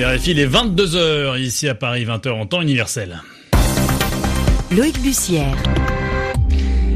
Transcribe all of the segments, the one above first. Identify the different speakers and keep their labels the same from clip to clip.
Speaker 1: RFI, il est 22h ici à Paris, 20h en temps universel.
Speaker 2: Loïc Bussière.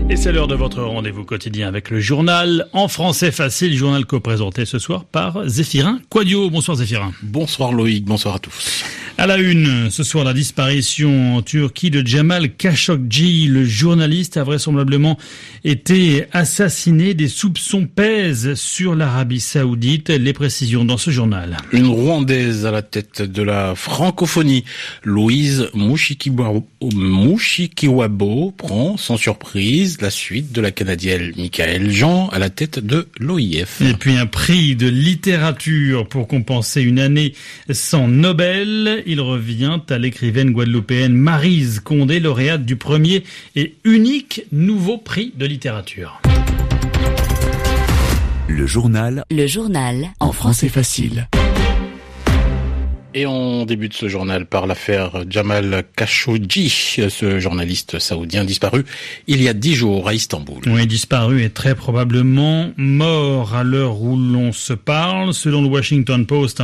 Speaker 1: Et c'est l'heure de votre rendez-vous quotidien avec le journal en français facile, journal co-présenté ce soir par Zéphirin Quadio. Bonsoir Zéphirin.
Speaker 3: Bonsoir Loïc, bonsoir à tous.
Speaker 1: À la une, ce soir, la disparition en Turquie de Jamal Khashoggi. Le journaliste a vraisemblablement été assassiné. Des soupçons pèsent sur l'Arabie Saoudite. Les précisions dans ce journal.
Speaker 3: Une Rwandaise à la tête de la francophonie, Louise Mushikiwabo, prend sans surprise la suite de la Canadienne Michael Jean à la tête de l'OIF.
Speaker 1: Et puis un prix de littérature pour compenser une année sans Nobel il revient à l'écrivaine guadeloupéenne Marise Condé, lauréate du premier et unique nouveau prix de littérature.
Speaker 2: Le journal. Le journal. En français facile.
Speaker 3: Et on débute ce journal par l'affaire Jamal Khashoggi, ce journaliste saoudien disparu il y a dix jours à Istanbul.
Speaker 1: Oui, disparu et très probablement mort à l'heure où l'on se parle. Selon le Washington Post,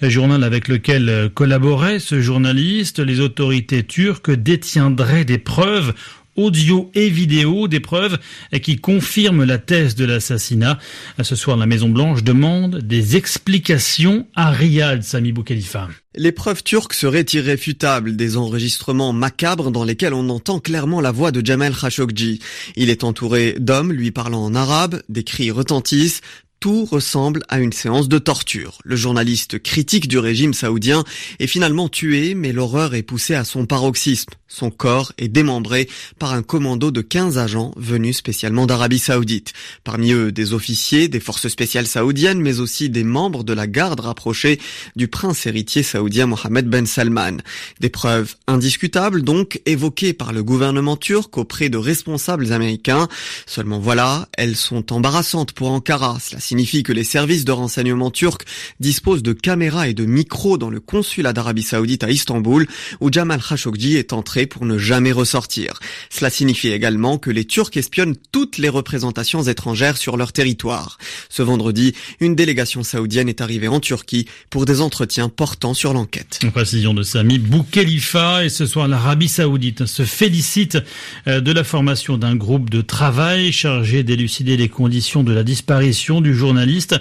Speaker 1: journal avec lequel collaborait ce journaliste, les autorités turques détiendraient des preuves audio et vidéo des preuves qui confirment la thèse de l'assassinat. Ce soir, la Maison Blanche demande des explications à Riyad, Sami Boukhalifa.
Speaker 4: Les preuves turques seraient irréfutables, des enregistrements macabres dans lesquels on entend clairement la voix de Jamal Khashoggi. Il est entouré d'hommes lui parlant en arabe, des cris retentissent, tout ressemble à une séance de torture. Le journaliste critique du régime saoudien est finalement tué, mais l'horreur est poussée à son paroxysme. Son corps est démembré par un commando de 15 agents venus spécialement d'Arabie saoudite. Parmi eux, des officiers des forces spéciales saoudiennes, mais aussi des membres de la garde rapprochée du prince héritier saoudien Mohamed Ben Salman. Des preuves indiscutables, donc, évoquées par le gouvernement turc auprès de responsables américains. Seulement voilà, elles sont embarrassantes pour Ankara. Signifie que les services de renseignement turcs disposent de caméras et de micros dans le consulat d'Arabie saoudite à Istanbul, où Jamal Khashoggi est entré pour ne jamais ressortir. Cela signifie également que les Turcs espionnent toutes les représentations étrangères sur leur territoire. Ce vendredi, une délégation saoudienne est arrivée en Turquie pour des entretiens portant sur l'enquête.
Speaker 1: Précision de Sami Boukhelifa et ce soir l'Arabie saoudite se félicite euh, de la formation d'un groupe de travail chargé d'élucider les conditions de la disparition du journaliste.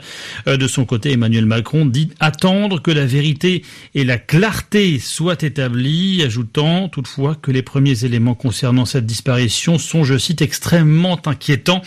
Speaker 1: Euh, de son côté, Emmanuel Macron dit attendre que la vérité et la clarté soient établies, ajoutant toutefois que les premiers éléments concernant cette disparition sont, je cite, extrêmement inquiétants.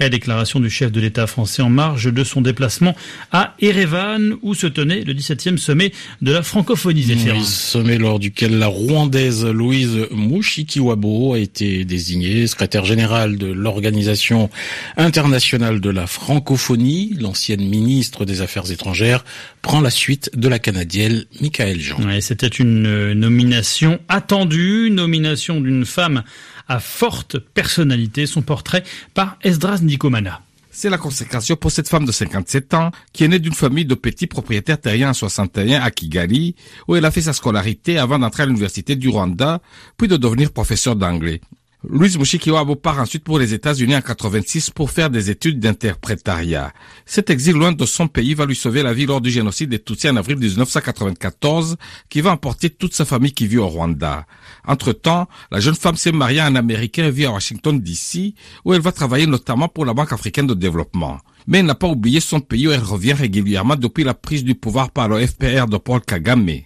Speaker 1: La déclaration du chef de l'État français en marge de son déplacement à Erevan, où se tenait le 17e sommet de la francophonie
Speaker 3: zéphyrin. sommet lors duquel la Rwandaise Louise Mushikiwabo a été désignée secrétaire générale de l'Organisation internationale de la francophonie. L'ancienne ministre des Affaires étrangères prend la suite de la Canadienne Michael Jean.
Speaker 1: C'était une euh, nomination attendue nomination d'une femme à forte personnalité, son portrait par Esdras Nikomana.
Speaker 5: C'est la consécration pour cette femme de 57 ans qui est née d'une famille de petits propriétaires terriens en 61 à Kigali, où elle a fait sa scolarité avant d'entrer à l'université du Rwanda, puis de devenir professeur d'anglais. Louise Mushikiwabo part ensuite pour les États-Unis en 86 pour faire des études d'interprétariat. Cet exil loin de son pays va lui sauver la vie lors du génocide des Tutsis en avril 1994 qui va emporter toute sa famille qui vit au Rwanda. Entre-temps, la jeune femme s'est mariée à un Américain et vit à Washington DC où elle va travailler notamment pour la Banque africaine de développement. Mais elle n'a pas oublié son pays où elle revient régulièrement depuis la prise du pouvoir par le FPR de Paul Kagame.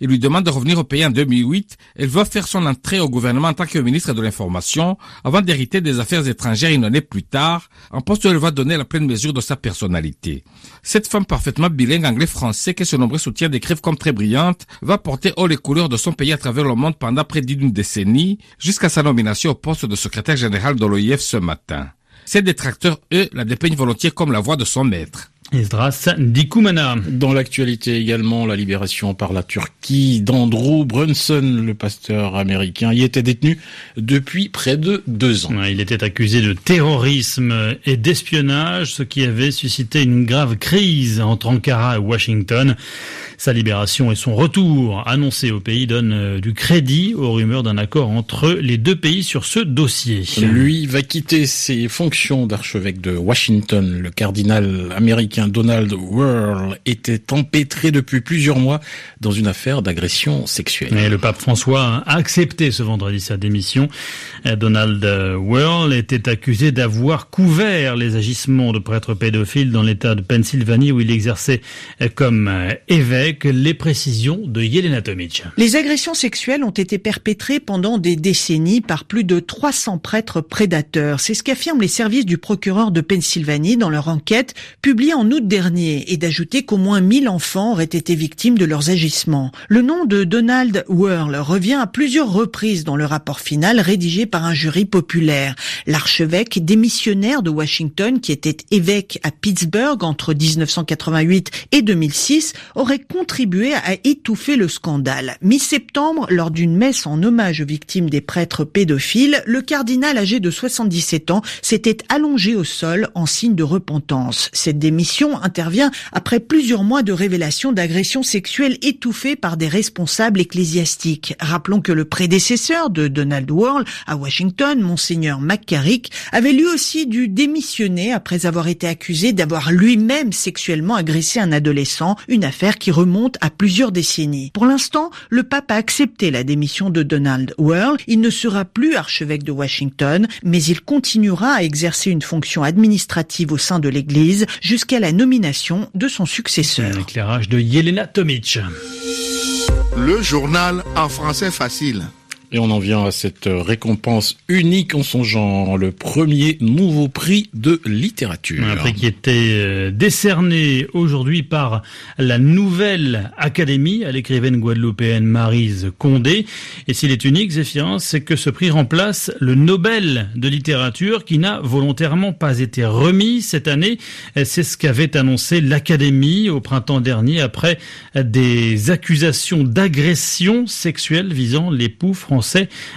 Speaker 5: Il lui demande de revenir au pays en 2008. Elle va faire son entrée au gouvernement en tant que ministre de l'Information avant d'hériter des affaires étrangères une année plus tard, un poste où elle va donner la pleine mesure de sa personnalité. Cette femme parfaitement bilingue anglais-français que ses nombreux soutiens décrivent comme très brillante va porter haut les couleurs de son pays à travers le monde pendant près d'une décennie jusqu'à sa nomination au poste de secrétaire général de l'OIF ce matin. Ses détracteurs, eux, la dépeignent volontiers comme la voix de son maître.
Speaker 1: Esdras Dikoumana.
Speaker 3: Dans l'actualité également, la libération par la Turquie d'Andrew Brunson, le pasteur américain, y était détenu depuis près de deux ans.
Speaker 1: Il était accusé de terrorisme et d'espionnage, ce qui avait suscité une grave crise entre Ankara et Washington. Sa libération et son retour annoncé au pays donnent euh, du crédit aux rumeurs d'un accord entre les deux pays sur ce dossier.
Speaker 3: Lui va quitter ses fonctions d'archevêque de Washington. Le cardinal américain Donald Whirl était empêtré depuis plusieurs mois dans une affaire d'agression sexuelle.
Speaker 1: Et le pape François a accepté ce vendredi sa démission. Donald Whirl était accusé d'avoir couvert les agissements de prêtres pédophiles dans l'État de Pennsylvanie où il exerçait comme évêque. Les précisions de Yelena Tomic.
Speaker 6: Les agressions sexuelles ont été perpétrées pendant des décennies par plus de 300 prêtres prédateurs. C'est ce qu'affirment les services du procureur de Pennsylvanie dans leur enquête publiée en août dernier et d'ajouter qu'au moins 1000 enfants auraient été victimes de leurs agissements. Le nom de Donald Whirl revient à plusieurs reprises dans le rapport final rédigé par un jury populaire. L'archevêque démissionnaire de Washington, qui était évêque à Pittsburgh entre 1988 et 2006, aurait contribué à étouffer le scandale. Mi-septembre, lors d'une messe en hommage aux victimes des prêtres pédophiles, le cardinal âgé de 77 ans s'était allongé au sol en signe de repentance. Cette démission intervient après plusieurs mois de révélations d'agressions sexuelles étouffées par des responsables ecclésiastiques. Rappelons que le prédécesseur de Donald Whirl à Washington, monseigneur McCarrick, avait lui aussi dû démissionner après avoir été accusé d'avoir lui-même sexuellement agressé un adolescent, une affaire qui remonte à plusieurs décennies. Pour l'instant, le pape a accepté la démission de Donald Whirl. Il ne sera plus archevêque de Washington, mais il continuera à exercer une fonction administrative au sein de l'Église jusqu'à la nomination de son successeur.
Speaker 1: Un éclairage de Yelena Tomic.
Speaker 7: Le journal en français facile.
Speaker 3: Et on en vient à cette récompense unique en son genre, le premier nouveau prix de littérature.
Speaker 1: Un prix qui était euh, décerné aujourd'hui par la nouvelle académie à l'écrivaine guadeloupéenne Marise Condé. Et s'il est unique, Zéphirin, c'est que ce prix remplace le Nobel de littérature qui n'a volontairement pas été remis cette année. C'est ce qu'avait annoncé l'académie au printemps dernier après des accusations d'agression sexuelle visant l'époux français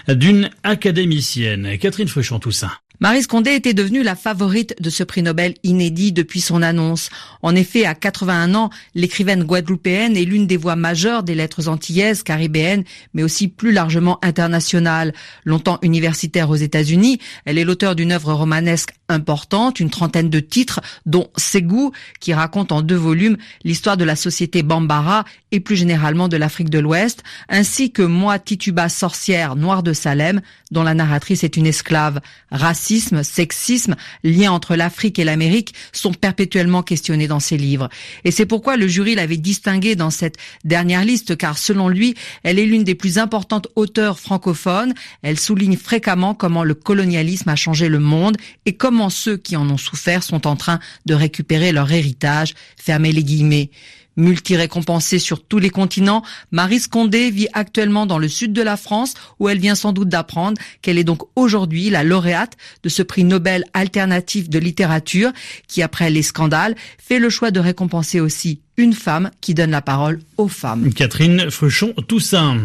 Speaker 1: d'une académicienne. Catherine Fauchon-Toussaint.
Speaker 8: Marie Condé était devenue la favorite de ce prix Nobel inédit depuis son annonce. En effet, à 81 ans, l'écrivaine guadeloupéenne est l'une des voix majeures des lettres antillaises, caribéennes, mais aussi plus largement internationales. Longtemps universitaire aux États-Unis, elle est l'auteur d'une œuvre romanesque importante, une trentaine de titres, dont Ségou, qui raconte en deux volumes l'histoire de la société Bambara et plus généralement de l'Afrique de l'Ouest, ainsi que Moi Tituba sorcière noire de Salem, dont la narratrice est une esclave. Racisme, sexisme, lien entre l'Afrique et l'Amérique sont perpétuellement questionnés dans ses livres. Et c'est pourquoi le jury l'avait distinguée dans cette dernière liste, car selon lui, elle est l'une des plus importantes auteurs francophones. Elle souligne fréquemment comment le colonialisme a changé le monde et comment ceux qui en ont souffert sont en train de récupérer leur héritage. Fermez les guillemets. Multi-récompensée sur tous les continents, Marie Scondé vit actuellement dans le sud de la France où elle vient sans doute d'apprendre qu'elle est donc aujourd'hui la lauréate de ce prix Nobel alternatif de littérature qui, après les scandales, fait le choix de récompenser aussi une femme qui donne la parole aux femmes.
Speaker 1: Catherine Fauchon-Toussaint.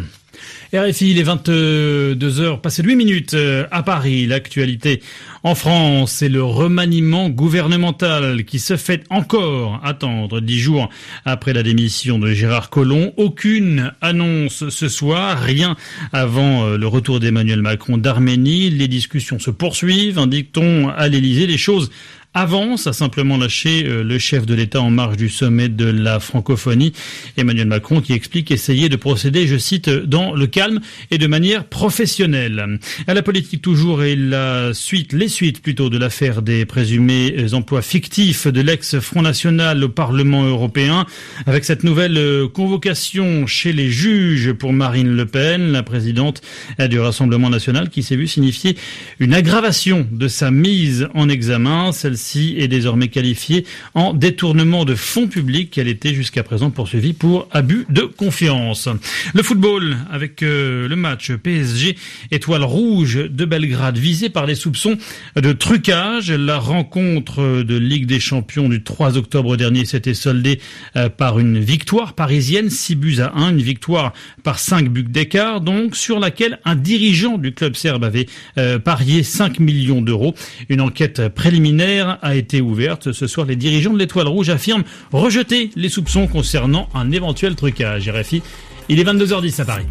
Speaker 1: RFI, il est 22h, passé 8 minutes euh, à Paris. L'actualité en France, c'est le remaniement gouvernemental qui se fait encore attendre dix jours après la démission de Gérard Collomb. Aucune annonce ce soir, rien avant euh, le retour d'Emmanuel Macron d'Arménie. Les discussions se poursuivent, indique-t-on à l'Élysée. Les choses avance, a simplement lâché euh, le chef de l'État en marge du sommet de la francophonie, Emmanuel Macron, qui explique essayer de procéder, je cite, dans le calme et de manière professionnelle. À la politique toujours et la suite, les suites plutôt de l'affaire des présumés emplois fictifs de l'ex-Front National au Parlement européen, avec cette nouvelle euh, convocation chez les juges pour Marine Le Pen, la présidente du Rassemblement national, qui s'est vue signifier une aggravation de sa mise en examen. Est désormais qualifiée en détournement de fonds publics qu'elle était jusqu'à présent poursuivie pour abus de confiance. Le football avec euh, le match PSG Étoile Rouge de Belgrade visé par les soupçons de trucage. La rencontre de Ligue des Champions du 3 octobre dernier s'était soldée euh, par une victoire parisienne, 6 buts à 1, une victoire par 5 buts d'écart donc sur laquelle un dirigeant du club serbe avait euh, parié 5 millions d'euros. Une enquête préliminaire a été ouverte. Ce soir, les dirigeants de l'Étoile Rouge affirment rejeter les soupçons concernant un éventuel trucage. RFI, il est 22h10 à Paris.